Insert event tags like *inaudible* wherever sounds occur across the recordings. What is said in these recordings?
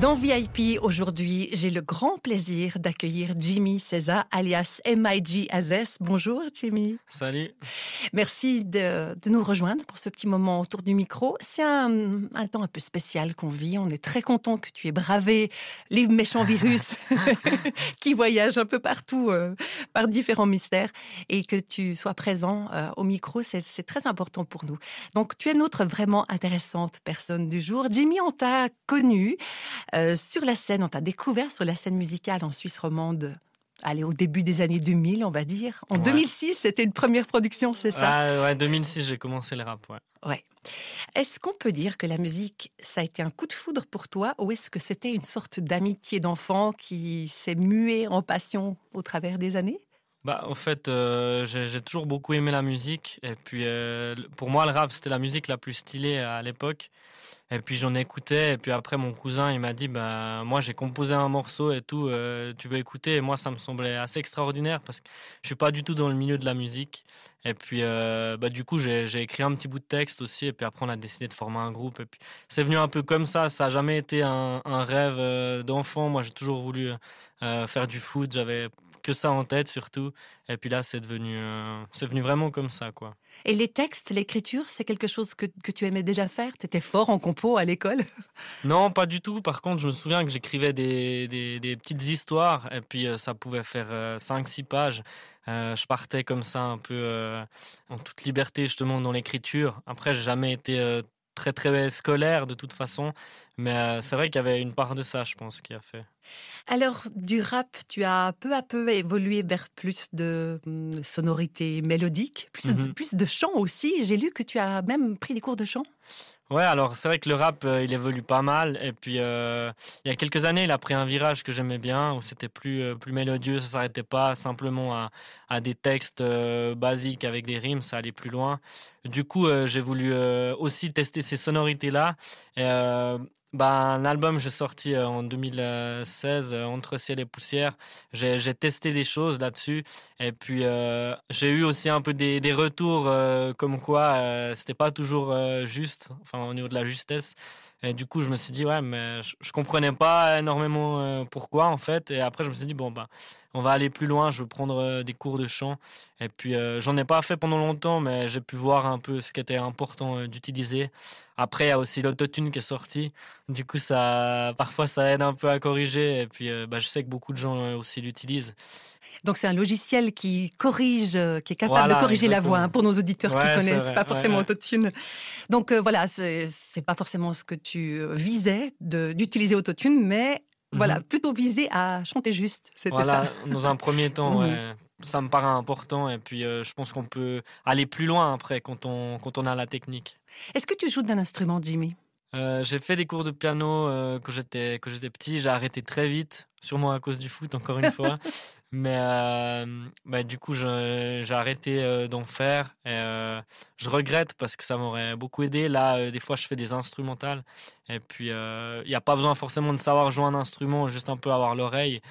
Dans VIP, aujourd'hui, j'ai le grand plaisir d'accueillir Jimmy César, alias MIG Azes. Bonjour, Jimmy. Salut. Merci de, de, nous rejoindre pour ce petit moment autour du micro. C'est un, un, temps un peu spécial qu'on vit. On est très content que tu aies bravé les méchants virus *laughs* *laughs* qui voyagent un peu partout euh, par différents mystères et que tu sois présent euh, au micro. C'est très important pour nous. Donc, tu es notre vraiment intéressante personne du jour. Jimmy, on t'a connu euh, sur la scène, on t'a découvert sur la scène musicale en Suisse romande. Allez, au début des années 2000, on va dire. En Ouais. 2006, c'était une première production, c'est ça? Ah ouais, 2006, j'ai commencé le rap, ouais. Ouais. Est-ce qu'on peut dire que la musique, ça a été un coup de foudre pour toi ou est-ce que c'était une sorte d'amitié d'enfant qui s'est muée en passion au travers des années? Bah, en fait, euh, j'ai toujours beaucoup aimé la musique. Et puis, euh, pour moi, le rap, c'était la musique la plus stylée à l'époque. Et puis, j'en écoutais. Et puis après, mon cousin, il m'a dit, bah, moi, j'ai composé un morceau et tout. euh, tu veux écouter? Et moi, ça me semblait assez extraordinaire parce que je suis pas du tout dans le milieu de la musique. Et puis, bah, du coup, j'ai écrit un petit bout de texte aussi. Et puis après, on a décidé de former un groupe. Et puis, c'est venu un peu comme ça. Ça a jamais été un, un rêve d'enfant. Moi, j'ai toujours voulu faire du foot. J'avais que ça en tête surtout. Et puis là, c'est devenu, euh, c'est venu vraiment comme ça, quoi. Et les textes, l'écriture, c'est quelque chose que, que tu aimais déjà faire? Tu étais fort en compo à l'école? *laughs* Non, pas du tout. Par contre, je me souviens que j'écrivais des, des, des petites histoires et puis euh, ça pouvait faire 5-6 pages. Euh, je partais comme ça un peu euh, en toute liberté justement dans l'écriture. Après, j'ai jamais été euh, très très scolaire de toute façon, mais euh, c'est vrai qu'il y avait une part de ça, je pense, qui a fait. Alors, du rap, tu as peu à peu évolué vers plus de hum, sonorités mélodiques, plus, de, Mhm. plus de chant aussi. J'ai lu que tu as même pris des cours de chant. Ouais, alors c'est vrai que le rap, euh, il évolue pas mal. Et puis, euh, il y a quelques années, il a pris un virage que j'aimais bien, où c'était plus, euh, plus mélodieux, ça s'arrêtait pas simplement à, à des textes basiques avec des rimes, ça allait plus loin. Du coup, euh, j'ai voulu euh, aussi tester ces sonorités-là. Et, euh, un album, j'ai sorti en 2016, euh, Entre ciel et poussière. J'ai testé des choses là-dessus. Et puis, j'ai eu aussi un peu des, des retours comme quoi c'était pas toujours juste, enfin au niveau de la justesse. Et du coup, je me suis dit, ouais, mais je, je comprenais pas énormément euh, pourquoi en fait. Et après, je me suis dit, bon, bah, on va aller plus loin, je veux prendre euh, des cours de chant. Et puis, euh, j'en ai pas fait pendant longtemps, mais j'ai pu voir un peu ce qui était important d'utiliser. Après, il y a aussi l'autotune qui est sorti. Du coup, ça, parfois, ça aide un peu à corriger. Et puis, euh, bah, je sais que beaucoup de gens euh, aussi l'utilisent. Donc, c'est un logiciel qui corrige, euh, qui est capable Voilà, de corriger la voix hein, pour nos auditeurs Ouais, qui connaissent vrai, pas forcément ouais. Autotune. Donc, euh, voilà, c'est pas forcément ce que tu visais d'utiliser Autotune, mais voilà, Mhm. plutôt visé à chanter juste. C'était Voilà, ça. dans un premier temps, *laughs* Mhm. ouais, ça me paraît important. Et puis, euh, je pense qu'on peut aller plus loin après quand on, quand on a la technique. Est-ce que tu joues d'un instrument, Jimmy? Euh, j'ai fait des cours de piano euh, quand j'étais quand j'étais petit. J'ai arrêté très vite, sûrement à cause du foot encore une fois. *laughs* Mais euh, bah, du coup, j'ai arrêté d'en faire. Et, je regrette parce que ça m'aurait beaucoup aidé. Là, des fois, je fais des instrumentales. Et puis, il n'y a pas besoin forcément de savoir jouer un instrument, juste un peu avoir l'oreille.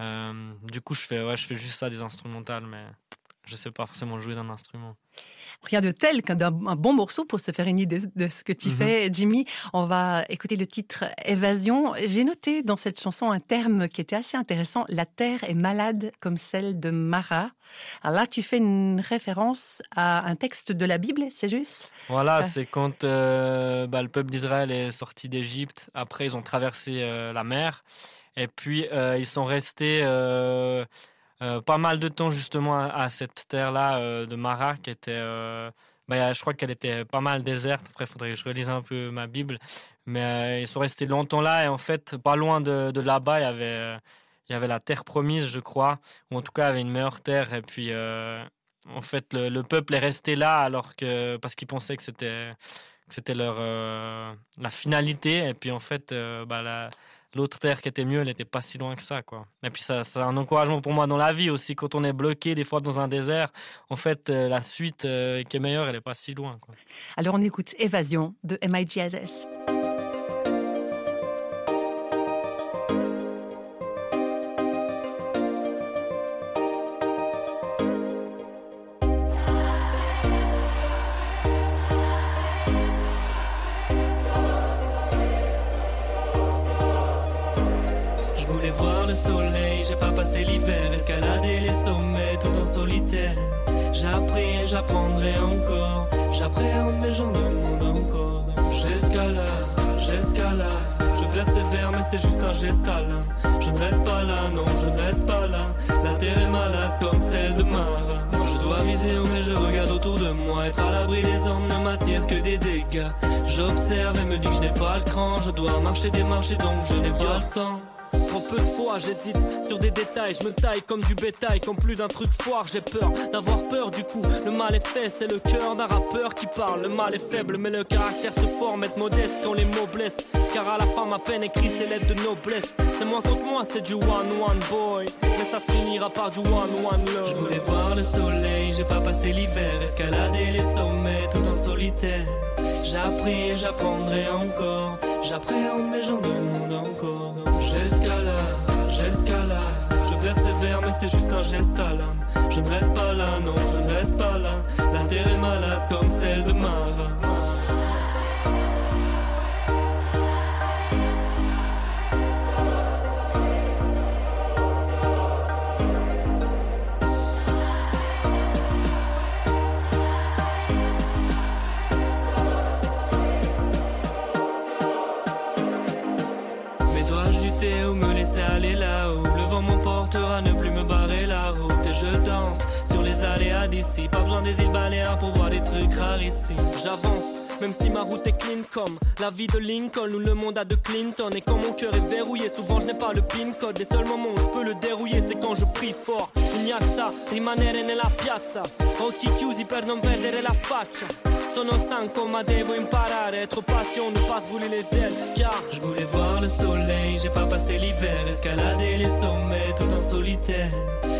Euh, du coup, je fais, ouais, je fais juste ça, des instrumentales. Mais je sais pas forcément jouer d'un instrument. Rien de tel qu'un un bon morceau pour se faire une idée de ce que tu Mhm. fais, Jimmy. On va écouter le titre Évasion. J'ai noté dans cette chanson un terme qui était assez intéressant. La terre est malade comme celle de Mara. Alors là, tu fais une référence à un texte de la Bible, c'est juste? Voilà, Ah. c'est quand euh, bah, le peuple d'Israël est sorti d'Égypte. Après, ils ont traversé euh, la mer. Et puis, euh, ils sont restés euh, euh, pas mal de temps justement à, cette terre-là de Mara, qui était... bah, je crois qu'elle était pas mal déserte. Après, il faudrait que je relise un peu ma Bible. Mais ils sont restés longtemps là. Et en fait, pas loin de, là-bas, il y avait... il y avait la terre promise, je crois, ou en tout cas, il y avait une meilleure terre. Et puis, en fait, le, le peuple est resté là alors que parce qu'ils pensaient que c'était c'était leur la finalité. Et puis, en fait, bah, la- l'autre terre qui était mieux, elle n'était pas si loin que ça, quoi. Et puis, ça, c'est un encouragement pour moi dans la vie aussi. Quand on est bloqué des fois dans un désert, en fait, euh, la suite euh, qui est meilleure, elle n'est pas si loin, quoi. Alors on écoute Évasion de MIGSS. J'apprendrai encore, j'appréhende mes gens demandent encore. J'escalade, j'escalade, je persévère mais c'est juste un geste à l'âme. Je ne reste pas là, non je ne reste pas là, la terre est malade comme celle de Mara. Je dois viser haut mais je regarde autour de moi, être à l'abri des hommes ne m'attire que des dégâts. J'observe et me dis que je n'ai pas le cran, je dois marcher des marchés donc je n'ai pas le temps. Peu de fois j'hésite sur des détails, je me taille comme du bétail, comme plus d'un truc foire, j'ai peur d'avoir peur du coup. Le mal est fait, c'est le cœur d'un rappeur qui parle. Le mal est faible, mais le caractère se forme, être modeste quand les mots blessent. Car à la fin, ma peine écrit ses lettres de noblesse. C'est moi contre moi, c'est du one-one boy. Mais ça se finira par du one-one love. Je voulais voir le soleil, j'ai pas passé l'hiver, escalader les sommets tout en solitaire. J'ai appris et j'apprendrai encore. J'appréhende mes gens demandent encore. Mais c'est juste un geste à l'âme. Je ne reste pas là, non, je ne reste pas là. La terre est malade comme celle de Mara. La vie de Lincoln ou le monde a de Clinton. Et quand mon cœur est verrouillé, souvent je n'ai pas le pin code. Les seuls moments où je peux le dérouiller, c'est quand je prie fort. Il n'y a que ça, rimanere nella piazza. Occhi chiusi per non perdere la faccia. Sono stanco ma devo imparare. Être patient, ne pas se brûler les ailes Car je voulais voir le soleil J'ai pas passé l'hiver. Escalader les sommets tout en solitaire.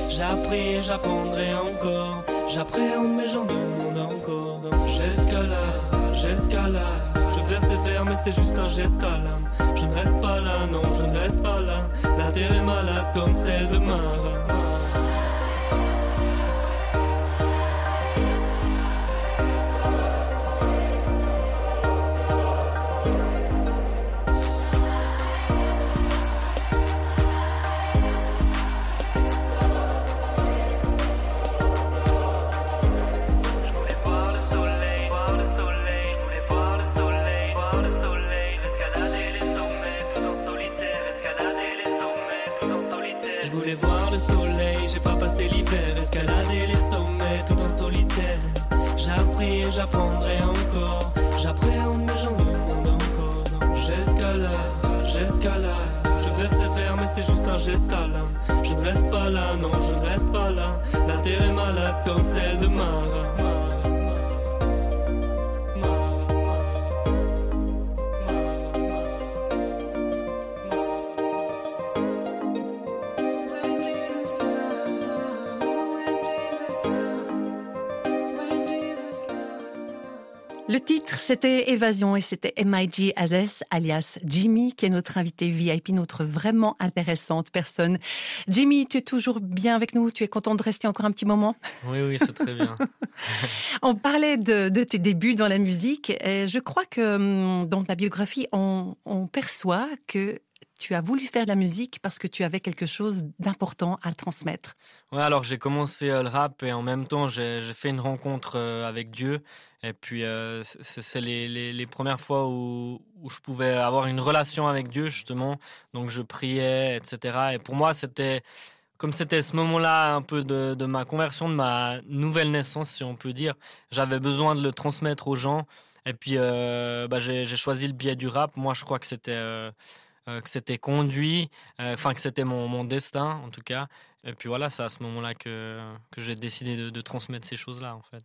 J'ai appris et j'apprendrai encore. J'appréhende mes gens demandent encore. J'escalade, j'escalade. Je persévère mais c'est juste un geste à l'âme. Je ne reste pas là, non je ne reste pas là. La terre est malade comme celle de Mara voulais voir le soleil, j'ai pas passé l'hiver, escalader les sommets tout en solitaire. J'ai appris et j'apprendrai encore, j'appréhende mes gens demandent encore. J'escalade, j'escalade, je persévère mais c'est juste un geste à l'âme. Je ne reste pas là, non je ne reste pas là, la terre est malade comme celle de Mara. C'était Évasion et c'était M.I.G. Azes, alias Jimmy, qui est notre invité VIP, notre vraiment intéressante personne. Jimmy, tu es toujours bien avec nous? Tu es content de rester encore un petit moment? Oui, oui, c'est très bien. *laughs* On parlait de, de, tes débuts dans la musique. Et je crois que hum, dans ta biographie, on, on perçoit que tu as voulu faire de la musique parce que tu avais quelque chose d'important à transmettre. Ouais, alors j'ai commencé euh, le rap et en même temps j'ai fait une rencontre euh, avec Dieu. Et puis euh, c'est les, les, premières fois où, où, je pouvais avoir une relation avec Dieu justement. Donc je priais, etc. Et pour moi c'était comme c'était ce moment-là un peu de, de, ma conversion, de ma nouvelle naissance, si on peut dire, j'avais besoin de le transmettre aux gens. Et puis bah, j'ai choisi le biais du rap. Moi, je crois que c'était que c'était conduit, enfin que c'était mon, mon, destin en tout cas. Et puis voilà, c'est à ce moment-là que, que j'ai décidé de, de, transmettre ces choses-là en fait.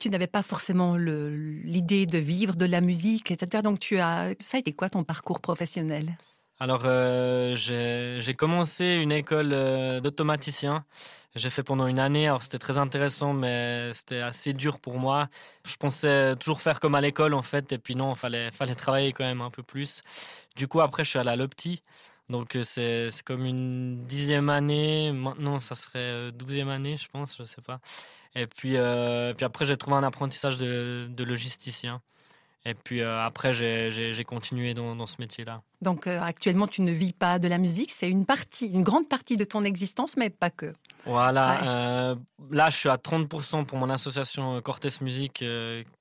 Tu n'avais pas forcément l'idée de vivre de la musique, etc. Donc tu as, ça a été quoi ton parcours professionnel? Alors, euh, j'ai commencé une école euh, d'automaticien. J'ai fait pendant une année. Alors, c'était très intéressant, mais c'était assez dur pour moi. Je pensais toujours faire comme à l'école, en fait. Et puis non, fallait, fallait travailler quand même un peu plus. Du coup, après, je suis allé à l'Opti. Donc, euh, c'est comme une dixième année. Maintenant, ça serait douzième année, je pense. Je sais pas. Et puis, puis après, j'ai trouvé un apprentissage de logisticien. Et puis après, j'ai continué dans, dans ce métier-là. Donc actuellement, tu ne vis pas de la musique, c'est une partie, une grande partie de ton existence, mais pas que. Voilà, là je suis à 30% pour mon association Cortés Musique,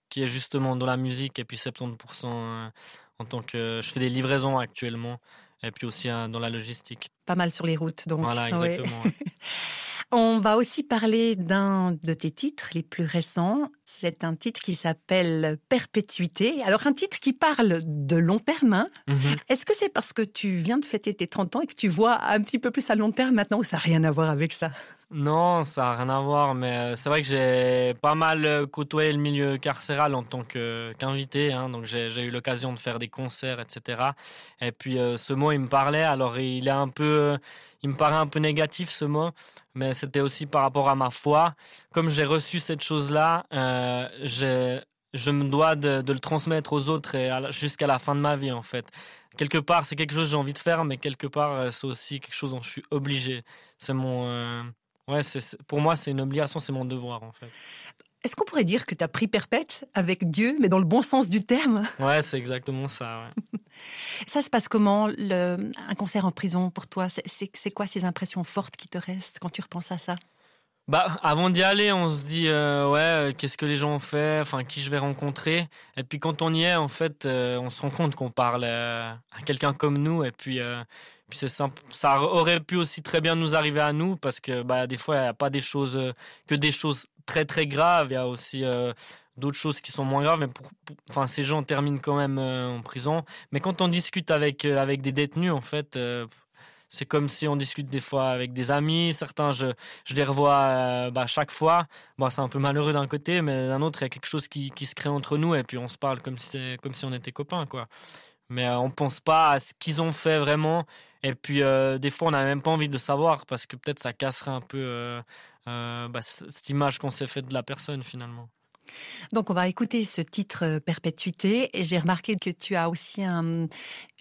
qui est justement dans la musique, et puis 70% en tant que... Je fais des livraisons actuellement et puis aussi dans la logistique. Pas mal sur les routes, donc. Voilà, exactement. *laughs* On va aussi parler d'un de tes titres les plus récents. C'est un titre qui s'appelle Perpétuité. Alors un titre qui parle de long terme. Hein. Mhm. Est-ce que c'est parce que tu viens de fêter tes 30 ans et que tu vois un petit peu plus à long terme maintenant ou ça n'a rien à voir avec ça? Non, ça n'a rien à voir, mais euh, c'est vrai que j'ai pas mal euh, côtoyé le milieu carcéral en tant qu'invité, hein, donc j'ai eu l'occasion de faire des concerts, etc. Et puis euh, ce mot, il me parlait, alors il est un peu, il me paraît un peu négatif ce mot, mais c'était aussi par rapport à ma foi. Comme j'ai reçu cette chose-là, je me dois de, le transmettre aux autres jusqu'à la fin de ma vie, en fait quelque part, c'est quelque chose que j'ai envie de faire, mais quelque part, c'est aussi quelque chose dont je suis obligé. C'est mon, Ouais, pour moi, c'est une obligation, c'est mon devoir en fait. Est-ce qu'on pourrait dire que tu as pris perpète avec Dieu, mais dans le bon sens du terme? Ouais, c'est exactement ça. Ouais. *laughs* ça se passe comment, le, un concert en prison pour toi? C'est quoi ces impressions fortes qui te restent quand tu repenses à ça? Bah, avant d'y aller, on se dit euh, ouais, euh, qu'est-ce que les gens ont fait, enfin qui je vais rencontrer. Et puis quand on y est, en fait, euh, on se rend compte qu'on parle à quelqu'un comme nous. Et puis puis c'est. Ça aurait pu aussi très bien nous arriver à nous parce que bah, des fois, il n'y a pas des choses que des choses très très graves. Il y a aussi d'autres choses qui sont moins graves. Mais enfin, ces gens terminent quand même en prison. Mais quand on discute avec, avec des détenus, en fait, c'est comme si on discute des fois avec des amis. Certains, je, je les revois bah, chaque fois. Bon, c'est un peu malheureux d'un côté, mais d'un autre, il y a quelque chose qui, qui se crée entre nous et puis on se parle comme si, comme si on était copains. quoi mais on pense pas à ce qu'ils ont fait vraiment et puis, euh, des fois, on n'a même pas envie de savoir parce que peut-être ça casserait un peu euh, euh, bah, cette image qu'on s'est faite de la personne finalement. Donc on va écouter ce titre Perpétuité et j'ai remarqué que tu as aussi un,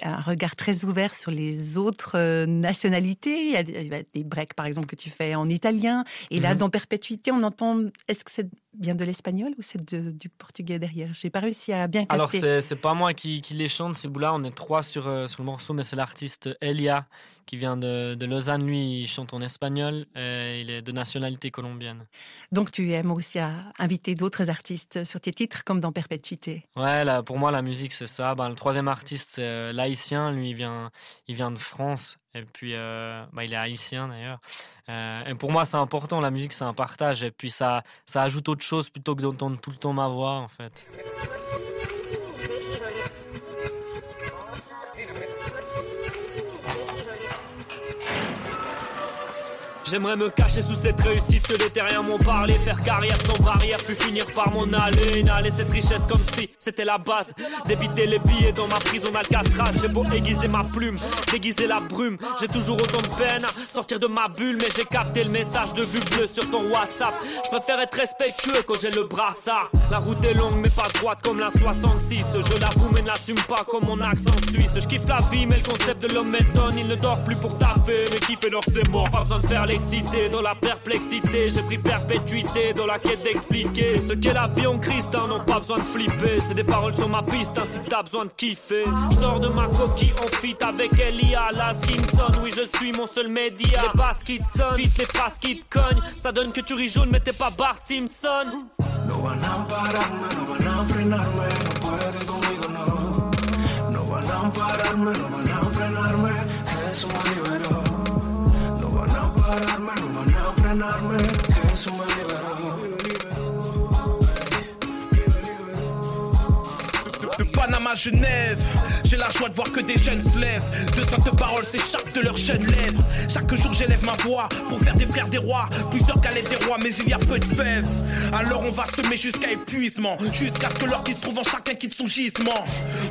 regard très ouvert sur les autres nationalités. Il y, a, des breaks par exemple que tu fais en italien et là mhm. dans Perpétuité on entend, est-ce que c'est bien de l'espagnol ou c'est du portugais derrière? J'ai pas réussi à bien capter. Alors c'est pas moi qui, les chante, c'est là On est trois sur, euh, sur le morceau, mais c'est l'artiste Elia qui vient de, Lausanne. Lui, il chante en espagnol. Et il est de nationalité colombienne. Donc tu aimes aussi inviter d'autres artistes sur tes titres, comme dans Perpétuité. Ouais, là, pour moi la musique c'est ça. Ben, le troisième artiste c'est euh, l'haïtien. Lui, il vient, il vient de France. Et puis, euh, bah, il est haïtien d'ailleurs. Euh, et pour moi, c'est important. La musique, c'est un partage. Et puis, ça, ça ajoute autre chose plutôt que d'entendre tout le temps ma voix, en fait. J'aimerais me cacher sous cette réussite que des terriens m'ont parlé. Faire carrière sans barrière puis finir par mon aller Inhaler cette richesse comme si c'était la base Débiter les billets dans ma prison d'Alcatraz. J'ai beau aiguiser ma plume, déguiser la brume. J'ai toujours autant de peine à sortir de ma bulle Mais j'ai capté le message de vue bleue sur ton WhatsApp. Je préfère être respectueux quand j'ai le brassard. La route est longue mais pas droite comme la 66 Je l'avoue mais n'assume pas comme mon accent suisse. Je kiffe la vie mais le concept de l'homme m'étonne Il ne dort plus pour taper mais kiffer leur c'est mort. Pas besoin de faire les dans la perplexité. J'ai pris perpétuité dans la quête d'expliquer ce qu'est la vie en Christ. Hein, non, pas besoin de flipper. C'est des paroles sur ma piste, hein, si t'as besoin de kiffer. Je sors de ma coquille en fit avec Elia Laskinson. Oui, je suis mon seul média. Les basses qui te sonnent, vite les phrases qui te cognent. Ça donne que tu ris mais t'es pas Bart Simpson. No van a no van a frenarme, conmigo, no. No no. Panama Genève. J'ai la joie de voir que des jeunes se lèvent. De saintes paroles s'échappent de leurs jeunes lèvres. Chaque jour j'élève ma voix pour faire des frères des rois. Plusieurs galettes des rois, mais il y a peu de fèves. Alors on va semer jusqu'à épuisement. Jusqu'à ce que l'or qui se trouve en chacun quitte son gisement.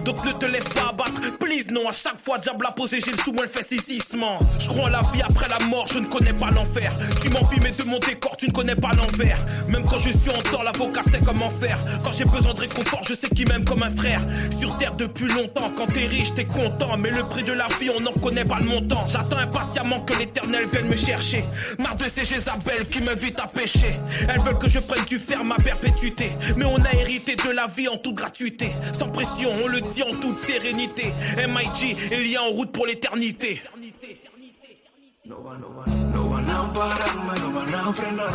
Donc ne te laisse pas abattre, please non. À chaque fois, diable a posé, j'ai le sous, moi le fait saisissement. Je crois en la vie après la mort, je ne connais pas l'enfer. Tu m'envies, mais de mon décor, tu ne connais pas l'envers. Même quand je suis en tort, l'avocat sait comment faire. Quand j'ai besoin de réconfort, je sais qui m'aime comme un frère. Sur terre depuis longtemps, quand t'es riche, t'es content. Mais le prix de la vie, on n'en connaît pas le montant. J'attends impatiemment que l'éternel vienne me chercher. Marre de ces Jézabel qui m'invitent à pêcher. Elles veulent que je prenne du fer ma perpétuité. Mais on a hérité de la vie en toute gratuité. Sans pression, on le dit en toute sérénité. MIG il y a en route pour l'éternité. No van, no van, no van a no van a no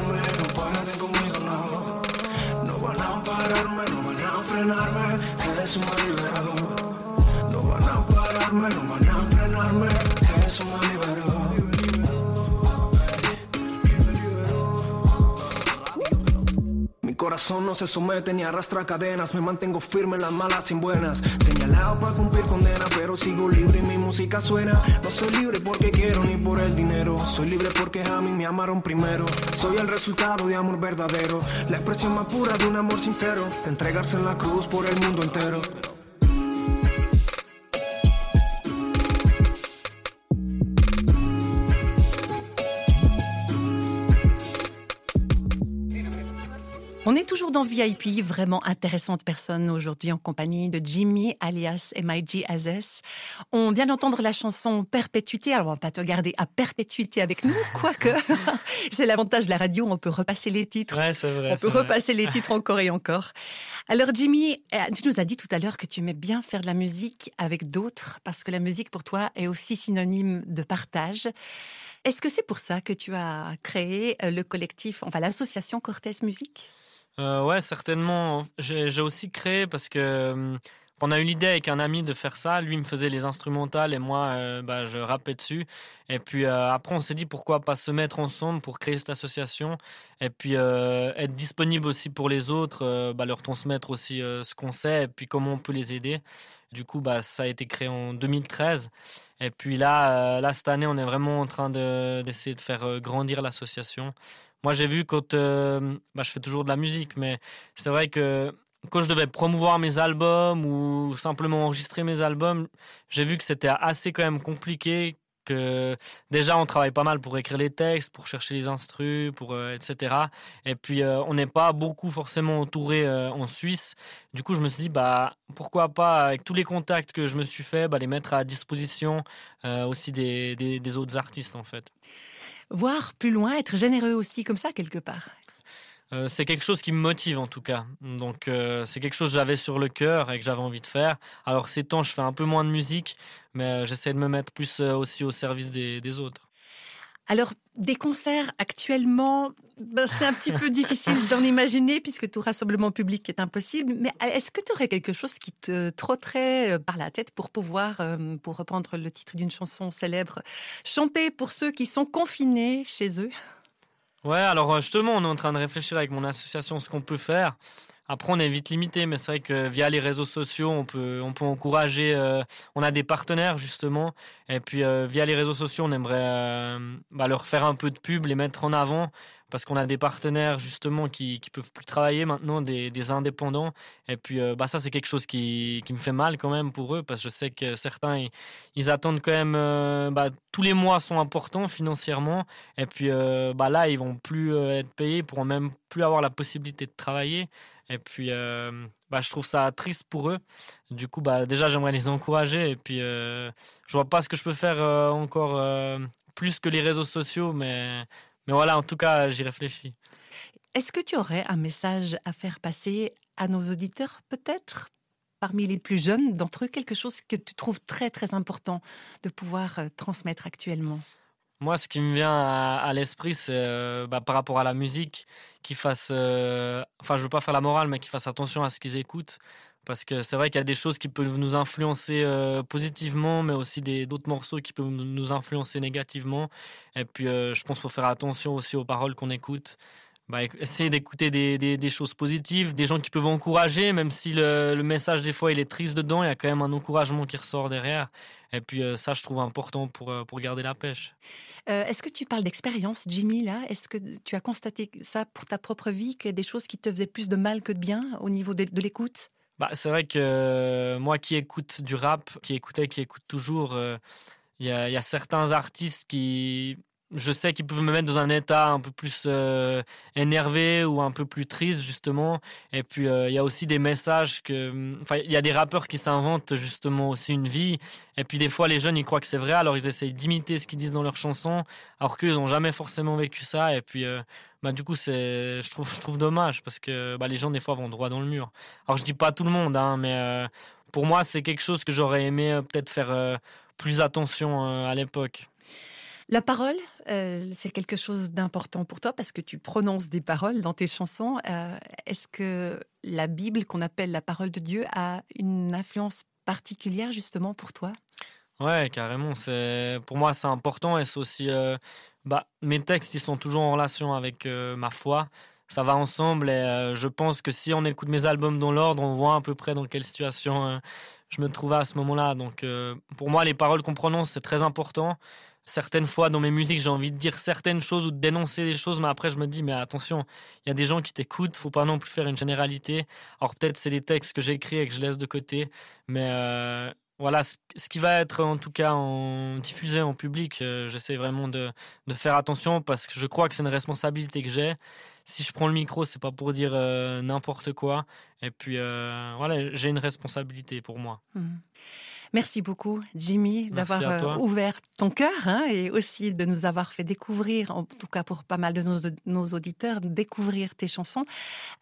no. No. Pararme, no van a frenarme, Jesús me liberó. corazón no se somete ni arrastra cadenas. Me mantengo firme en las malas en buenas. Señalado para cumplir condena, pero sigo libre y mi música suena. No soy libre porque quiero ni por el dinero. Soy libre porque a mí me amaron primero. Soy el resultado de amor verdadero. La expresión más pura de un amor sincero. entregarse en la cruz por el mundo entero. On est toujours dans VIP, vraiment intéressante personne aujourd'hui en compagnie de Jimmy alias MIG Azes. On vient d'entendre la chanson Perpétuité. Alors on va pas te garder à perpétuité avec nous, *laughs* quoique c'est l'avantage de la radio, on peut repasser les titres. Ouais, vrai. On peut repasser les titres *laughs* encore et encore. Alors Jimmy, euh, tu nous as dit tout à l'heure que tu aimais bien faire de la musique avec d'autres parce que la musique pour toi est aussi synonyme de partage. Est-ce que c'est pour ça que tu as créé euh, le collectif, enfin l'association Cortés Musique? Euh, ouais, certainement. J'ai aussi créé parce que hum, on a eu l'idée avec un ami de faire ça. Lui me faisait les instrumentales et moi, euh, bah, je rappais dessus. Et puis euh, après, on s'est dit pourquoi pas se mettre ensemble pour créer cette association et puis être disponible aussi pour les autres, bah, leur transmettre aussi ce qu'on sait et puis comment on peut les aider. Du coup, bah, ça a été créé en 2013. Et puis là, là cette année, on est vraiment en train d'essayer de faire grandir l'association. Moi, j'ai vu quand euh, bah, je fais toujours de la musique, mais c'est vrai que quand je devais promouvoir mes albums ou simplement enregistrer mes albums, j'ai vu que c'était assez quand même compliqué. Que déjà on travaille pas mal pour écrire les textes, pour chercher les instrus, pour euh, etc. Et puis euh, on n'est pas beaucoup forcément entouré en Suisse. Du coup je me suis dit bah pourquoi pas avec tous les contacts que je me suis fait, bah, les mettre à disposition aussi des, des autres artistes en fait voir plus loin, être généreux aussi comme ça quelque part. Euh, c'est quelque chose qui me motive en tout cas. Donc euh, c'est quelque chose que j'avais sur le cœur et que j'avais envie de faire. Alors ces temps, je fais un peu moins de musique, mais euh, j'essaie de me mettre plus aussi au service des autres. Alors, des concerts actuellement, ben, c'est un petit peu *laughs* difficile d'en imaginer puisque tout rassemblement public est impossible. Mais est-ce que tu aurais quelque chose qui te trotterait euh, par la tête pour pouvoir, euh, pour reprendre le titre d'une chanson célèbre, chanter pour ceux qui sont confinés chez eux? Ouais, alors euh, justement, on est en train de réfléchir avec mon association ce qu'on peut faire. Après, on est vite limité, mais c'est vrai que via les réseaux sociaux, on peut, on peut encourager. Euh, on a des partenaires justement, et puis euh, via les réseaux sociaux, on aimerait euh, bah, leur faire un peu de pub, les mettre en avant, parce qu'on a des partenaires justement qui qui peuvent plus travailler maintenant, des, des indépendants. Et puis bah ça c'est quelque chose qui, qui me fait mal quand même pour eux parce que je sais que certains ils, attendent quand même bah, tous les mois sont importants financièrement et puis bah là ils vont plus être payés pour même plus avoir la possibilité de travailler. Et puis, bah, je trouve ça triste pour eux. Du coup, bah, déjà, j'aimerais les encourager. Et puis, je vois pas ce que je peux faire encore plus que les réseaux sociaux, mais mais voilà, en tout cas, j'y réfléchis. Est-ce que tu aurais un message à faire passer à nos auditeurs, peut-être? Parmi les plus jeunes d'entre eux, quelque chose que tu trouves très très important de pouvoir euh, transmettre actuellement? Moi, ce qui me vient à, l'esprit, c'est euh, bah, par rapport à la musique, qu'ils fassent, euh, enfin, je veux pas faire la morale, mais qu'ils fassent attention à ce qu'ils écoutent, parce que c'est vrai qu'il y a des choses qui peuvent nous influencer euh, positivement, mais aussi d'autres morceaux qui peuvent nous influencer négativement. Et puis, je pense qu'il faut faire attention aussi aux paroles qu'on écoute. Bah, essayer d'écouter des, des, choses positives, des gens qui peuvent encourager, même si le, le, message des fois il est triste dedans, il y a quand même un encouragement qui ressort derrière. Et puis euh, ça, je trouve important pour, pour garder la pêche. Est-ce que tu parles d'expérience, Jimmy, là? Est-ce que tu as constaté ça pour ta propre vie, que des choses qui te faisaient plus de mal que de bien au niveau de, de l'écoute? Bah, c'est vrai que euh, moi qui écoute du rap, qui écoutais, qui écoute toujours, euh, il y, a, certains artistes qui, je sais qu'ils peuvent me mettre dans un état un peu plus euh, énervé ou un peu plus triste justement. Et puis euh, il y a aussi des messages que, enfin il y a des rappeurs qui s'inventent justement aussi une vie. Et puis des fois les jeunes ils croient que c'est vrai, alors ils essayent d'imiter ce qu'ils disent dans leurs chansons, alors qu'ils n'ont jamais forcément vécu ça. Et puis euh, bah du coup c'est, je trouve, je trouve dommage parce que bah, les gens des fois vont droit dans le mur. Alors je dis pas tout le monde, hein, mais pour moi c'est quelque chose que j'aurais aimé peut-être faire plus attention à l'époque. La parole, euh, c'est quelque chose d'important pour toi parce que tu prononces des paroles dans tes chansons. Euh, est-ce que la Bible, qu'on appelle la parole de Dieu, a une influence particulière justement pour toi? Ouais, carrément. C'est pour moi c'est important et c'est aussi euh, bah, mes textes ils sont toujours en relation avec ma foi. Ça va ensemble et je pense que si on écoute mes albums dans l'ordre, on voit à peu près dans quelle situation je me trouvais à ce moment-là. Donc pour moi les paroles qu'on prononce c'est très important certaines fois dans mes musiques, j'ai envie de dire certaines choses ou de dénoncer des choses, mais après je me dis, mais attention, il y a des gens qui t'écoutent, faut pas non plus faire une généralité. Alors peut-être c'est des textes que j'écris et que je laisse de côté, mais euh, voilà, ce qui va être en tout cas en, diffusé en public, euh, j'essaie vraiment de, faire attention parce que je crois que c'est une responsabilité que j'ai. Si je prends le micro, c'est pas pour dire euh, n'importe quoi. Et puis voilà, j'ai une responsabilité pour moi. Mmh. Merci beaucoup, Jimmy, d'avoir euh, ouvert ton cœur hein, et aussi de nous avoir fait découvrir, en tout cas pour pas mal de nos, auditeurs, découvrir tes chansons.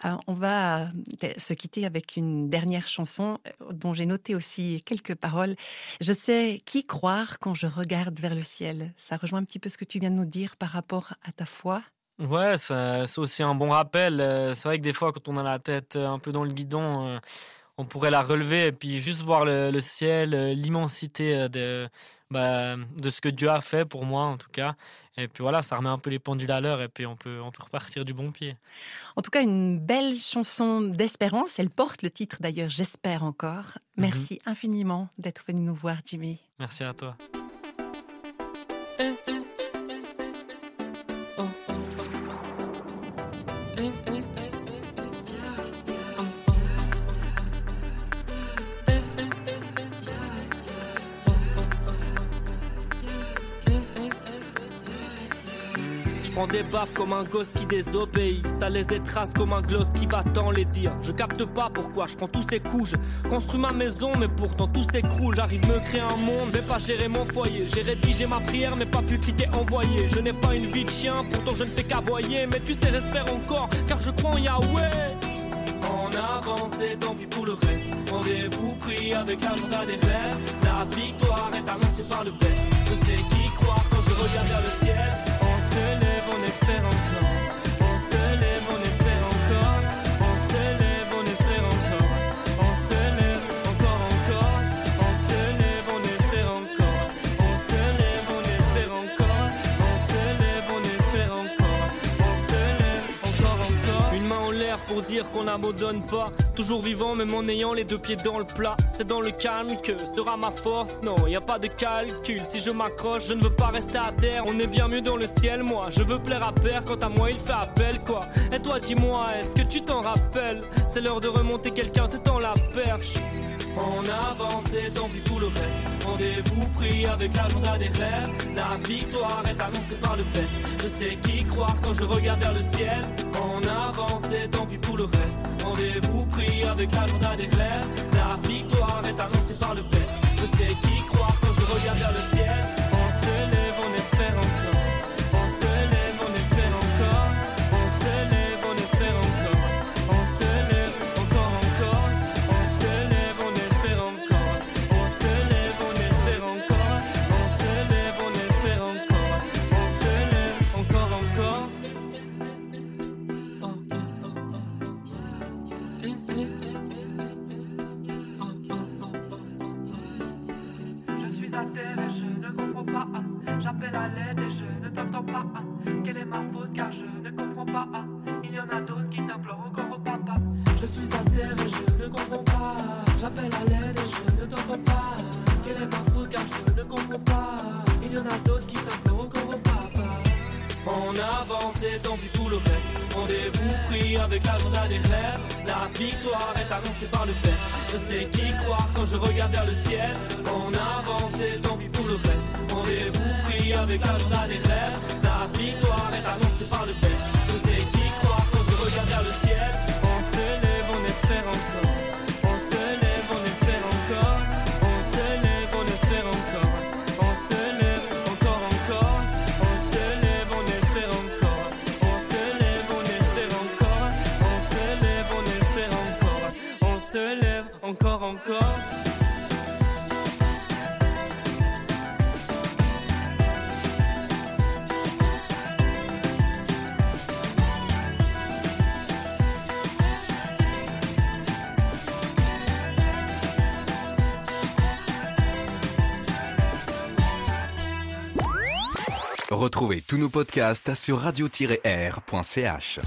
Euh, on va euh, se quitter avec une dernière chanson dont j'ai noté aussi quelques paroles. Je sais qui croire quand je regarde vers le ciel. Ça rejoint un petit peu ce que tu viens de nous dire par rapport à ta foi. Ouais, c'est aussi un bon rappel. C'est vrai que des fois, quand on a la tête un peu dans le guidon, on pourrait la relever et puis juste voir le, ciel, euh, l'immensité euh, de, bah, de ce que Dieu a fait pour moi en tout cas. Et puis voilà, ça remet un peu les pendules à l'heure et puis on peut, on peut repartir du bon pied. En tout cas, une belle chanson d'espérance. Elle porte le titre d'ailleurs, J'espère encore. Mhm. Merci infiniment d'être venu nous voir, Jimmy. Merci à toi. prends des baffes comme un gosse qui désobéit. Ça laisse des traces comme un gloss qui va tant les dire. Je capte pas pourquoi je prends tous ces coups. Je construis ma maison, mais pourtant tout s'écroule. J'arrive me créer un monde, mais pas gérer mon foyer. J'ai rédigé ma prière, mais pas pu cliquer envoyer. Je n'ai pas une vie de chien, pourtant je ne fais qu'aboyer. Mais tu sais, j'espère encore, car je crois en Yahweh. En avance et tant pis pour le reste. Rendez-vous pris avec l'agenda des rêves. La victoire est annoncée par le best. Je sais qui croire quand je regarde vers le ciel. pero no. Dire qu'on n'abandonne pas. Toujours vivant, même en ayant les deux pieds dans le plat. C'est dans le calme que sera ma force. Non, y a pas de calcul. Si je m'accroche, je ne veux pas rester à terre. On est bien mieux dans le ciel, moi. Je veux plaire à père. Quant à moi, il fait appel, quoi. Et toi, dis-moi, est-ce que tu t'en rappelles? C'est l'heure de remonter, quelqu'un te tend la perche. On avance et tant pis pour le reste. Rendez-vous pris avec l'agenda des rêves. La victoire est annoncée par le best. Je sais qui croire quand je regarde vers le ciel. On avance et tant pis pour le reste. Rendez-vous pris avec l'agenda des rêves. La victoire est annoncée par le best. Je sais qui croire quand je regarde vers le ciel. Avec l'agenda des rêves encore, encore. Retrouvez tous nos podcasts sur radio-r.ch.